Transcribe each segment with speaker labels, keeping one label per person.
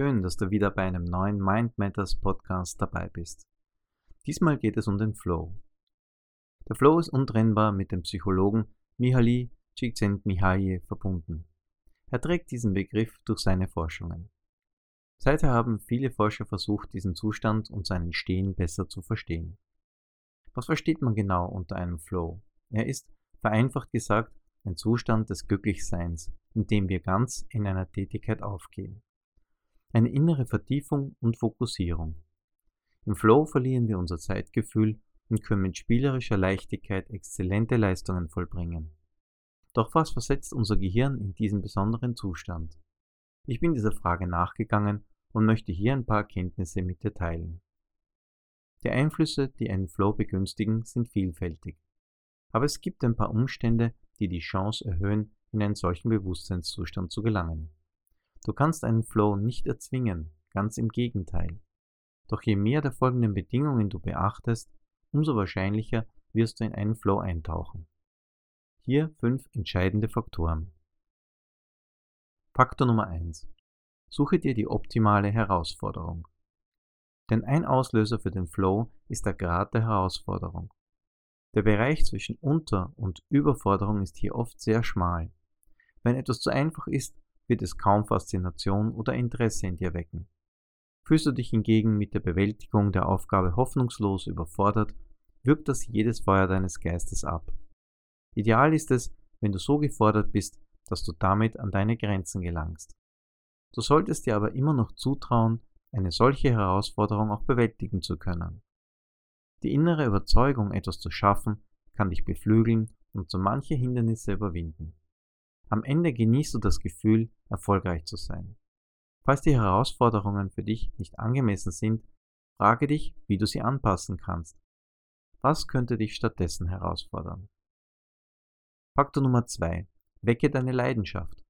Speaker 1: Schön, dass du wieder bei einem neuen Mind Matters Podcast dabei bist. Diesmal geht es um den Flow. Der Flow ist untrennbar mit dem Psychologen Mihaly Csikszentmihalyi verbunden. Er trägt diesen Begriff durch seine Forschungen. Seither haben viele Forscher versucht, diesen Zustand und sein Entstehen besser zu verstehen. Was versteht man genau unter einem Flow? Er ist, vereinfacht gesagt, ein Zustand des Glücklichseins, in dem wir ganz in einer Tätigkeit aufgehen. Eine innere Vertiefung und Fokussierung. Im Flow verlieren wir unser Zeitgefühl und können mit spielerischer Leichtigkeit exzellente Leistungen vollbringen. Doch was versetzt unser Gehirn in diesen besonderen Zustand? Ich bin dieser Frage nachgegangen und möchte hier ein paar Erkenntnisse mit dir teilen. Die Einflüsse, die einen Flow begünstigen, sind vielfältig. Aber es gibt ein paar Umstände, die die Chance erhöhen, in einen solchen Bewusstseinszustand zu gelangen. Du kannst einen Flow nicht erzwingen, ganz im Gegenteil. Doch je mehr der folgenden Bedingungen du beachtest, umso wahrscheinlicher wirst du in einen Flow eintauchen. Hier fünf entscheidende Faktoren. Faktor Nummer 1. Suche dir die optimale Herausforderung. Denn ein Auslöser für den Flow ist der Grad der Herausforderung. Der Bereich zwischen Unter- und Überforderung ist hier oft sehr schmal. Wenn etwas zu einfach ist, wird es kaum Faszination oder Interesse in dir wecken. Fühlst du dich hingegen mit der Bewältigung der Aufgabe hoffnungslos überfordert, wirkt das jedes Feuer deines Geistes ab. Ideal ist es, wenn du so gefordert bist, dass du damit an deine Grenzen gelangst. Du solltest dir aber immer noch zutrauen, eine solche Herausforderung auch bewältigen zu können. Die innere Überzeugung, etwas zu schaffen, kann dich beflügeln und so manche Hindernisse überwinden. Am Ende genießt du das Gefühl, erfolgreich zu sein. Falls die Herausforderungen für dich nicht angemessen sind, frage dich, wie du sie anpassen kannst. Was könnte dich stattdessen herausfordern? Faktor Nummer 2. Wecke deine Leidenschaft.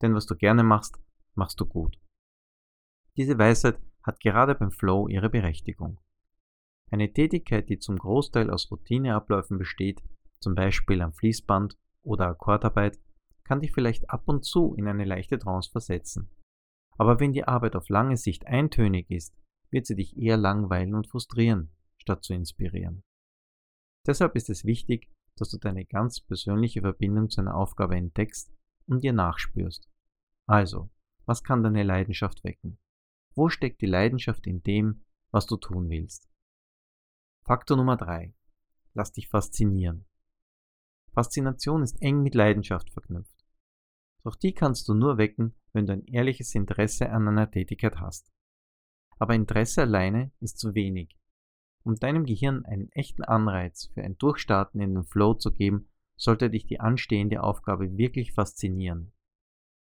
Speaker 1: Denn was du gerne machst, machst du gut. Diese Weisheit hat gerade beim Flow ihre Berechtigung. Eine Tätigkeit, die zum Großteil aus Routineabläufen besteht, zum Beispiel am Fließband oder Akkordarbeit, kann dich vielleicht ab und zu in eine leichte Trance versetzen. Aber wenn die Arbeit auf lange Sicht eintönig ist, wird sie dich eher langweilen und frustrieren, statt zu inspirieren. Deshalb ist es wichtig, dass du deine ganz persönliche Verbindung zu einer Aufgabe entdeckst und dir nachspürst. Also, was kann deine Leidenschaft wecken? Wo steckt die Leidenschaft in dem, was du tun willst? Faktor Nummer 3. Lass dich faszinieren. Faszination ist eng mit Leidenschaft verknüpft. Doch die kannst du nur wecken, wenn du ein ehrliches Interesse an einer Tätigkeit hast. Aber Interesse alleine ist zu wenig. Um deinem Gehirn einen echten Anreiz für ein Durchstarten in den Flow zu geben, sollte dich die anstehende Aufgabe wirklich faszinieren.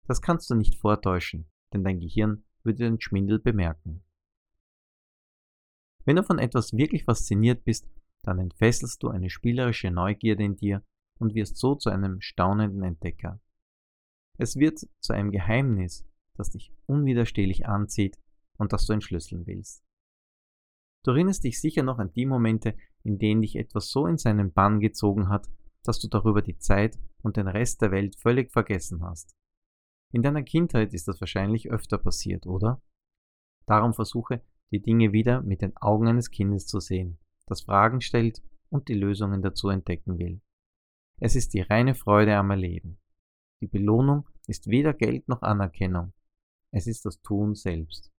Speaker 1: Das kannst du nicht vortäuschen, denn dein Gehirn würde den Schwindel bemerken. Wenn du von etwas wirklich fasziniert bist, dann entfesselst du eine spielerische Neugierde in dir und wirst so zu einem staunenden Entdecker. Es wird zu einem Geheimnis, das dich unwiderstehlich anzieht und das du entschlüsseln willst. Du erinnerst dich sicher noch an die Momente, in denen dich etwas so in seinen Bann gezogen hat, dass du darüber die Zeit und den Rest der Welt völlig vergessen hast. In deiner Kindheit ist das wahrscheinlich öfter passiert, oder? Darum versuche, die Dinge wieder mit den Augen eines Kindes zu sehen, das Fragen stellt und die Lösungen dazu entdecken will. Es ist die reine Freude am Erleben. Die Belohnung ist weder Geld noch Anerkennung. Es ist das Tun selbst.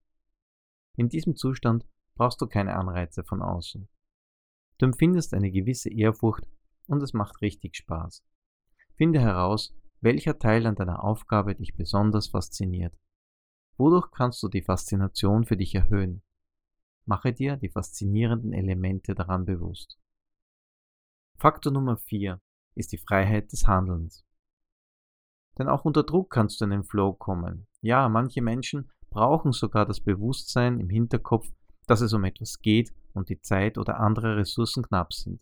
Speaker 1: In diesem Zustand brauchst du keine Anreize von außen. Du empfindest eine gewisse Ehrfurcht und es macht richtig Spaß. Finde heraus, welcher Teil an deiner Aufgabe dich besonders fasziniert. Wodurch kannst du die Faszination für dich erhöhen? Mache dir die faszinierenden Elemente daran bewusst. Faktor Nummer 4 ist die Freiheit des Handelns. Denn auch unter Druck kannst du in den Flow kommen. Ja, manche Menschen brauchen sogar das Bewusstsein im Hinterkopf, dass es um etwas geht und die Zeit oder andere Ressourcen knapp sind.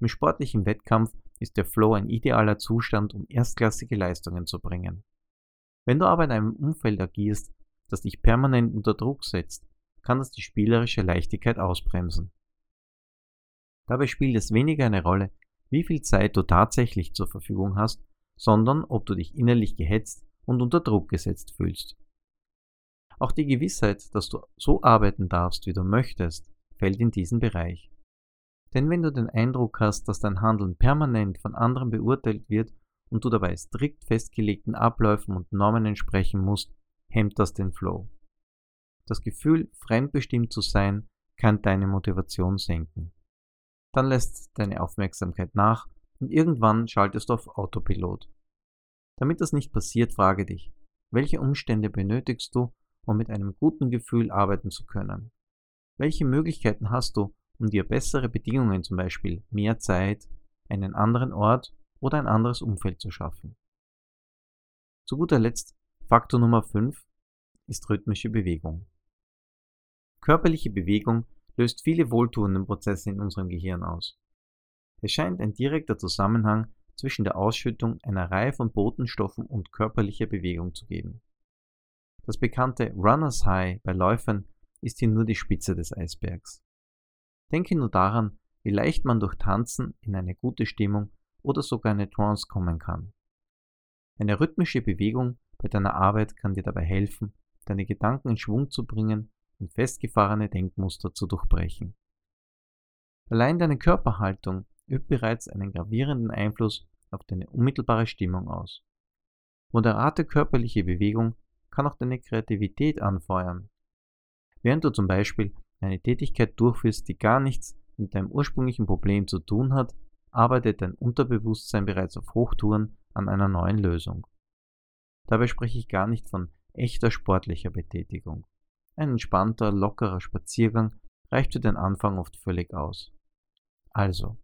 Speaker 1: Im sportlichen Wettkampf ist der Flow ein idealer Zustand, um erstklassige Leistungen zu bringen. Wenn du aber in einem Umfeld agierst, das dich permanent unter Druck setzt, kann das die spielerische Leichtigkeit ausbremsen. Dabei spielt es weniger eine Rolle, wie viel Zeit du tatsächlich zur Verfügung hast, sondern ob du dich innerlich gehetzt und unter Druck gesetzt fühlst. Auch die Gewissheit, dass du so arbeiten darfst, wie du möchtest, fällt in diesen Bereich. Denn wenn du den Eindruck hast, dass dein Handeln permanent von anderen beurteilt wird und du dabei strikt festgelegten Abläufen und Normen entsprechen musst, hemmt das den Flow. Das Gefühl, fremdbestimmt zu sein, kann deine Motivation senken. Dann lässt deine Aufmerksamkeit nach und irgendwann schaltest du auf Autopilot. Damit das nicht passiert, frage dich, welche Umstände benötigst du, um mit einem guten Gefühl arbeiten zu können? Welche Möglichkeiten hast du, um dir bessere Bedingungen, zum Beispiel mehr Zeit, einen anderen Ort oder ein anderes Umfeld zu schaffen? Zu guter Letzt, Faktor Nummer 5 ist rhythmische Bewegung. Körperliche Bewegung löst viele wohltuende Prozesse in unserem Gehirn aus. Es scheint ein direkter Zusammenhang zwischen der Ausschüttung einer Reihe von Botenstoffen und körperlicher Bewegung zu geben. Das bekannte Runners High bei Läufern ist hier nur die Spitze des Eisbergs. Denke nur daran, wie leicht man durch Tanzen in eine gute Stimmung oder sogar eine Trance kommen kann. Eine rhythmische Bewegung bei deiner Arbeit kann dir dabei helfen, deine Gedanken in Schwung zu bringen und festgefahrene Denkmuster zu durchbrechen. Allein deine Körperhaltung übt bereits einen gravierenden Einfluss auf deine unmittelbare Stimmung aus. Moderate körperliche Bewegung kann auch deine Kreativität anfeuern. Während du zum Beispiel eine Tätigkeit durchführst, die gar nichts mit deinem ursprünglichen Problem zu tun hat, arbeitet dein Unterbewusstsein bereits auf Hochtouren an einer neuen Lösung. Dabei spreche ich gar nicht von echter sportlicher Betätigung. Ein entspannter, lockerer Spaziergang reicht für den Anfang oft völlig aus. Also,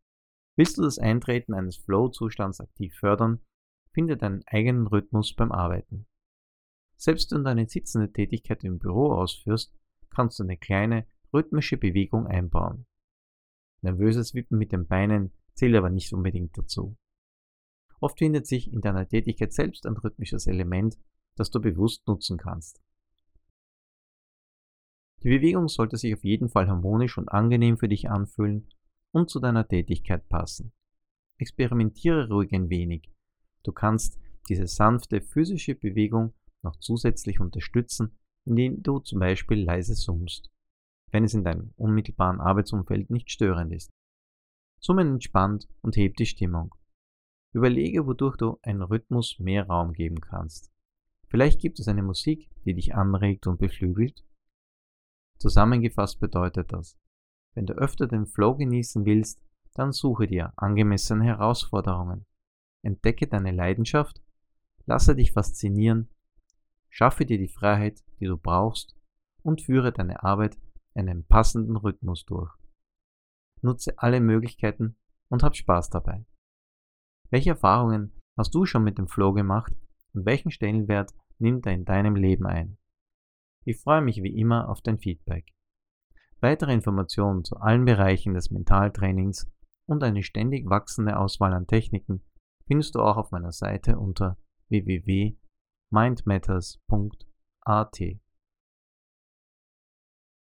Speaker 1: willst du das Eintreten eines Flow-Zustands aktiv fördern, finde deinen eigenen Rhythmus beim Arbeiten. Selbst wenn du eine sitzende Tätigkeit im Büro ausführst, kannst du eine kleine, rhythmische Bewegung einbauen. Nervöses Wippen mit den Beinen zählt aber nicht unbedingt dazu. Oft findet sich in deiner Tätigkeit selbst ein rhythmisches Element, das du bewusst nutzen kannst. Die Bewegung sollte sich auf jeden Fall harmonisch und angenehm für dich anfühlen und zu deiner Tätigkeit passen. Experimentiere ruhig ein wenig. Du kannst diese sanfte physische Bewegung noch zusätzlich unterstützen, indem du zum Beispiel leise summst, wenn es in deinem unmittelbaren Arbeitsumfeld nicht störend ist. Summen entspannt und hebt die Stimmung. Überlege, wodurch du einen Rhythmus mehr Raum geben kannst. Vielleicht gibt es eine Musik, die dich anregt und beflügelt Zusammengefasst bedeutet das, wenn du öfter den Flow genießen willst, dann suche dir angemessene Herausforderungen. Entdecke deine Leidenschaft, lasse dich faszinieren, schaffe dir die Freiheit, die du brauchst und führe deine Arbeit in einem passenden Rhythmus durch. Nutze alle Möglichkeiten und hab Spaß dabei. Welche Erfahrungen hast du schon mit dem Flow gemacht und welchen Stellenwert nimmt er in deinem Leben ein? Ich freue mich wie immer auf dein Feedback. Weitere Informationen zu allen Bereichen des Mentaltrainings und eine ständig wachsende Auswahl an Techniken findest du auch auf meiner Seite unter www.mindmatters.at.